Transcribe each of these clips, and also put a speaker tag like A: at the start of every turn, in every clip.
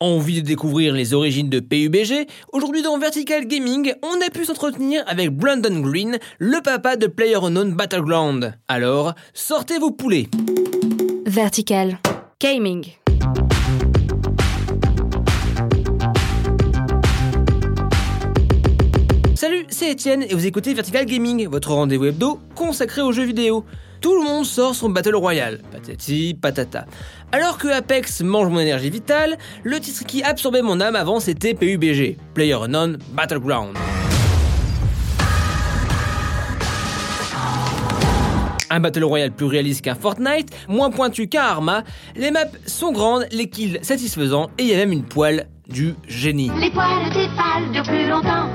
A: Envie de découvrir les origines de PUBG Aujourd'hui dans Vertical Gaming, on a pu s'entretenir avec Brandon Green, le papa de PlayerUnknown Battleground. Alors, sortez vos poulets
B: Vertical Gaming
A: Salut, c'est Étienne et vous écoutez Vertical Gaming, votre rendez-vous hebdo consacré aux jeux vidéo. Tout le monde sort son Battle Royale, patati patata. Alors que Apex mange mon énergie vitale, le titre qui absorbait mon âme avant c'était PUBG, PlayerUnknown Battleground. Un Battle Royale plus réaliste qu'un Fortnite, moins pointu qu'un Arma, les maps sont grandes, les kills satisfaisants et il y a même une poêle du génie.
C: Les durent plus longtemps.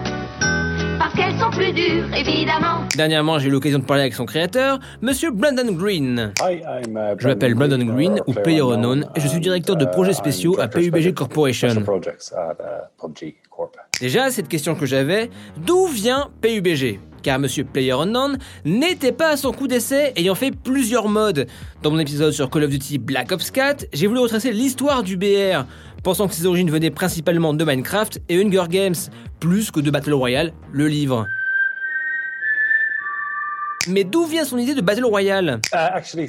C: Plus dures, évidemment.
A: Dernièrement, j'ai eu l'occasion de parler avec son créateur, Monsieur Brandon Green. Je m'appelle Brandon Green ou PlayerUnknown et je suis directeur de projets spéciaux à PUBG Corporation. Déjà, cette question que j'avais, d'où vient PUBG car Monsieur PlayerUnknown n'était pas à son coup d'essai ayant fait plusieurs modes. Dans mon épisode sur Call of Duty Black Ops 4, j'ai voulu retracer l'histoire du BR, pensant que ses origines venaient principalement de Minecraft et Hunger Games, plus que de Battle Royale, le livre. Mais d'où vient son idée de Battle Royale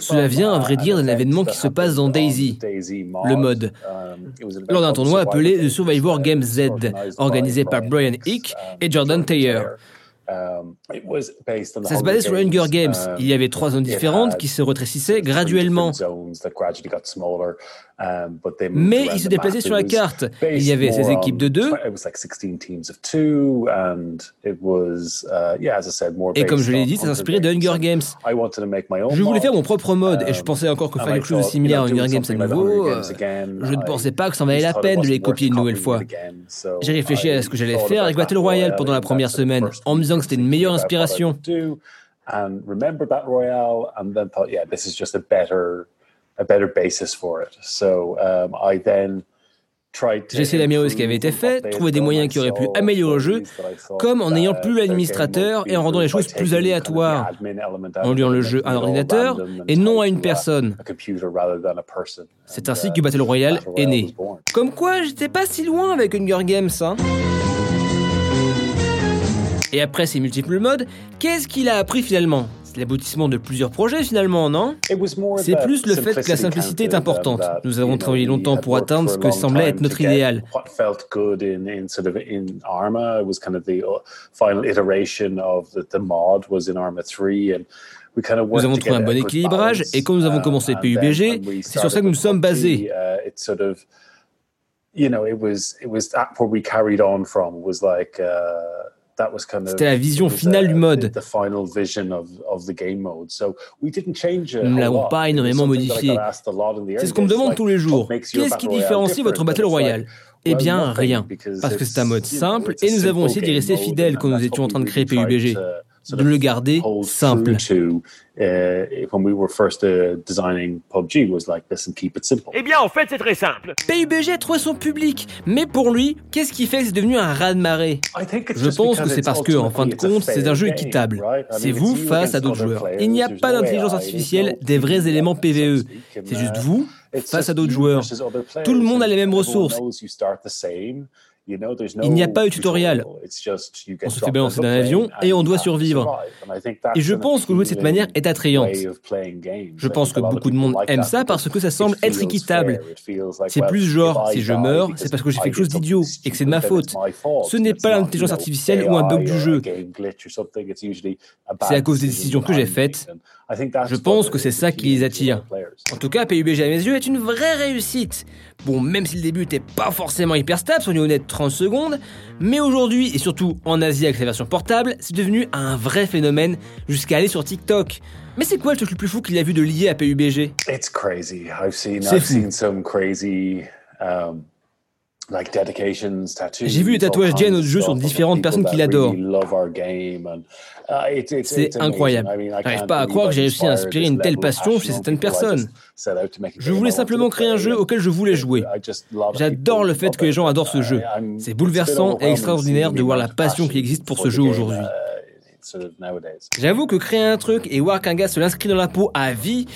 A: Cela vient, à vrai dire, d'un événement qui se passe dans Daisy, le mode, lors d'un tournoi appelé The Survivor Game Z, organisé par Brian Hick et Jordan Taylor. Ça se basait sur Hunger Games. Il y avait trois zones différentes qui se rétrécissaient graduellement. Mais il se déplaçait sur la carte. Il y avait ces équipes de deux. Et comme je l'ai dit, ça s'inspirait de Hunger Games. Je voulais faire mon propre mode et je pensais encore que faire quelque chose de similaire à Hunger Games à nouveau, euh, je ne pensais pas que ça en valait la peine de les copier une nouvelle fois. J'ai réfléchi à ce que j'allais faire avec Battle Royale pendant la première semaine, en me disant que c'était une meilleure inspiration. J'ai essayé d'améliorer ce qui avait été fait, trouver des moyens qui auraient pu améliorer le jeu, comme en n'ayant plus l'administrateur et en rendant les choses plus aléatoires, en liant le jeu à un ordinateur et non à une personne. C'est ainsi que Battle Royale est né. Comme quoi, j'étais pas si loin avec Hunger Games, hein. Et après ces multiples modes, qu'est-ce qu'il a appris finalement? C'est l'aboutissement de plusieurs projets finalement, non? C'est plus le fait que la simplicité est importante. Nous avons travaillé longtemps pour atteindre ce que semblait être notre idéal. Nous avons trouvé un bon équilibrage et quand nous avons commencé PUBG, c'est sur ça que nous sommes basés. C'était la vision finale du mode. Nous ne l'avons pas énormément modifié. C'est ce qu'on me demande tous les jours. Qu'est-ce qui différencie votre Battle Royale? Eh bien, rien. Parce que c'est un mode simple et nous avons essayé d'y rester fidèles quand nous étions en train de créer PUBG de le garder simple.
D: Eh bien, en fait, c'est très simple.
A: PUBG a trouvé son public, mais pour lui, qu'est-ce qui fait? Que c'est devenu un raz-de-marée Je pense que c'est parce que, en fin de compte, c'est un jeu équitable. C'est vous face à d'autres joueurs. Il n'y a pas d'intelligence artificielle, des vrais éléments PVE. C'est juste vous face à d'autres joueurs. Tout le monde a les mêmes ressources. Il n'y a pas de tutoriel. On se fait balancer d'un avion et on doit survivre. Et je pense que jouer de cette manière est attrayante. Je pense que beaucoup de monde aime ça parce que ça semble être équitable. C'est plus genre, si je meurs, c'est parce que j'ai fait quelque chose d'idiot et que c'est de ma faute. Ce n'est pas l'intelligence artificielle ou un bug du jeu. C'est à cause des décisions que j'ai faites. Je pense que c'est ça qui les attire. En tout cas, PUBG à mes yeux est une vraie réussite. Bon, même si le début n'était pas forcément hyper stable, soyons honnêtes, 30 secondes, mais aujourd'hui, et surtout en Asie avec sa version portable, c'est devenu un vrai phénomène jusqu'à aller sur TikTok. Mais c'est quoi le truc le plus fou qu'il a vu de lié à PUBG C'est fou. J'ai vu les tatouages à notre jeu sur différentes personnes qui l'adorent. C'est incroyable. Je n'arrive pas à croire que j'ai réussi à inspirer une telle passion chez certaines personnes. Je voulais simplement créer un jeu auquel je voulais jouer. J'adore le fait que les gens adorent ce jeu. C'est bouleversant et extraordinaire de voir la passion qui existe pour ce jeu aujourd'hui. J'avoue que créer un truc et voir qu'un gars se l'inscrit dans la peau à vie,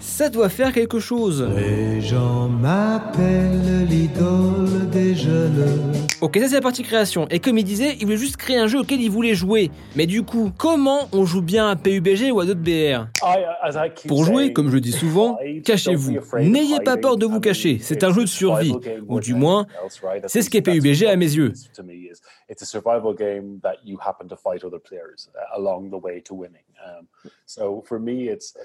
A: ça doit faire quelque chose.
E: Les gens m'appellent l'idole
A: jeune. Ok, ça c'est la partie création. Et comme il disait, il voulait juste créer un jeu auquel il voulait jouer. Mais du coup, comment on joue bien à PUBG ou à d'autres BR Pour jouer, comme je dis souvent, cachez-vous. N'ayez pas peur de vous cacher. C'est un jeu de survie. Ou du moins, c'est ce qu'est PUBG à mes yeux.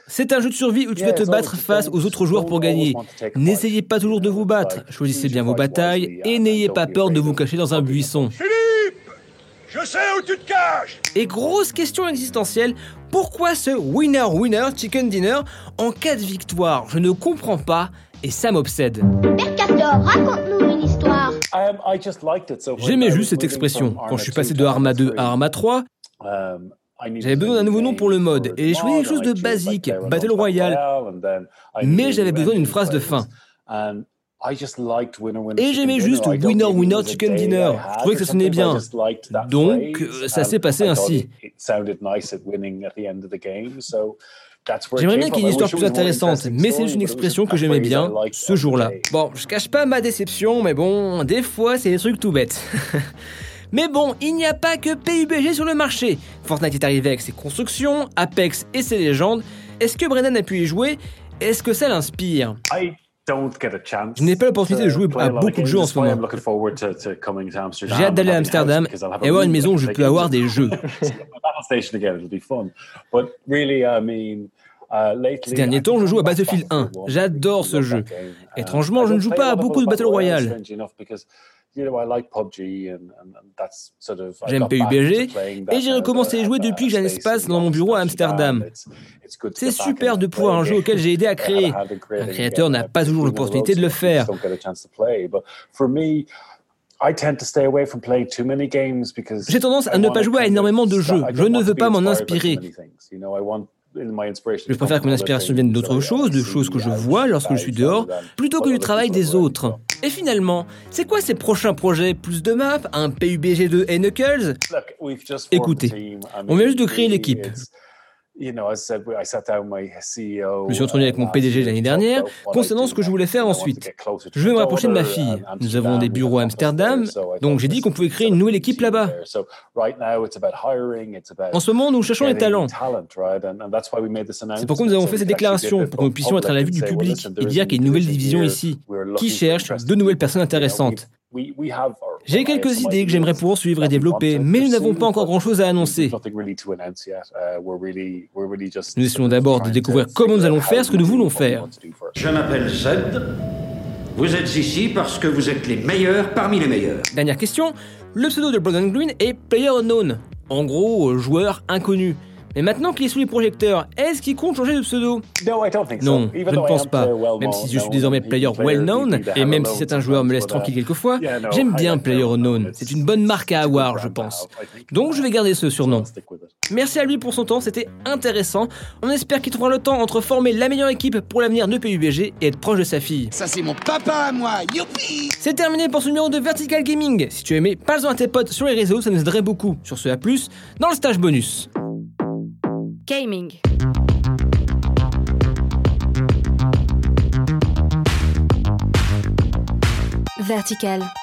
A: C'est un jeu de survie où tu dois te battre face aux autres joueurs pour gagner. N'essayez pas toujours de vous battre, choisissez bien vos batailles et n'ayez pas peur de vous cacher dans un buisson.
E: Philippe Je sais où tu te caches
A: Et grosse question existentielle, pourquoi ce winner-winner chicken dinner en cas de victoire Je ne comprends pas et ça m'obsède.
C: Mercator, raconte-nous une histoire.
A: J'aimais juste cette expression. Quand je suis passé de Arma 2 à Arma 3, j'avais besoin d'un nouveau nom pour le mode et je voulais quelque chose de basique, Battle Royale. Mais j'avais besoin d'une phrase de fin. Et j'aimais juste Winner Winner Chicken Dinner. Je trouvais que ça sonnait bien. Donc, euh, ça s'est passé ainsi. J'aimerais bien qu'il y ait une histoire plus intéressante, mais c'est juste une expression que j'aimais bien ce jour-là. Bon, je cache pas ma déception, mais bon, des fois c'est des trucs tout bêtes. Mais bon, il n'y a pas que PUBG sur le marché. Fortnite est arrivé avec ses constructions, Apex et ses légendes. Est-ce que Brennan a pu y jouer? Est-ce que ça l'inspire? Je n'ai pas l'opportunité de jouer à beaucoup de jeux en ce moment. J'ai hâte d'aller à Amsterdam et avoir une maison où je peux avoir des jeux. Uh, Ces derniers temps, je joue à Battlefield 1. J'adore ce jeu. Étrangement, je ne joue pas à beaucoup de Battle Royale. J'aime PUBG et j'ai recommencé à jouer depuis que j'ai un espace dans mon bureau à Amsterdam. C'est super de pouvoir un jeu auquel j'ai aidé à créer. Un créateur n'a pas toujours l'opportunité de le faire. J'ai tendance à ne pas jouer à énormément de jeux. Je ne veux pas m'en inspirer. Je préfère que mon inspiration vienne d'autres choses, de choses que je vois lorsque je suis dehors, plutôt que du travail des autres. Et finalement, c'est quoi ces prochains projets Plus de maps Un PUBG 2 et Knuckles Écoutez, on vient juste de créer l'équipe. Je me suis retenu avec mon PDG l'année dernière concernant ce que je voulais faire ensuite. Je veux me rapprocher de ma fille. Nous avons des bureaux à Amsterdam, donc j'ai dit qu'on pouvait créer une nouvelle équipe là-bas. En ce moment, nous cherchons les talents. C'est pourquoi nous avons fait cette déclaration, pour que nous puissions être à la vue du public et dire qu'il y a une nouvelle division ici, qui cherche de nouvelles personnes intéressantes. J'ai quelques idées que j'aimerais poursuivre et développer, mais nous n'avons pas encore grand-chose à annoncer. Nous essayons d'abord de découvrir comment nous allons faire ce que nous voulons faire.
F: Je m'appelle Zed. Vous êtes ici parce que vous êtes les meilleurs parmi les meilleurs.
A: Dernière question. Le pseudo de Blood Green est Player Unknown. En gros, joueur inconnu. Mais maintenant qu'il est sous les projecteurs, est-ce qu'il compte changer de pseudo? Non, je ne pense pas. Même si je suis désormais player well known, et même si certains joueurs me laissent tranquille quelquefois, j'aime bien player unknown. C'est une bonne marque à avoir, je pense. Donc je vais garder ce surnom. Merci à lui pour son temps, c'était intéressant. On espère qu'il trouvera le temps entre former la meilleure équipe pour l'avenir de PUBG et être proche de sa fille.
G: Ça c'est mon papa à moi, youpi
A: C'est terminé pour ce numéro de Vertical Gaming. Si tu as aimé, parle-en à tes potes sur les réseaux, ça nous aiderait beaucoup. Sur ce, à plus dans le stage bonus.
B: Gaming. Vertical.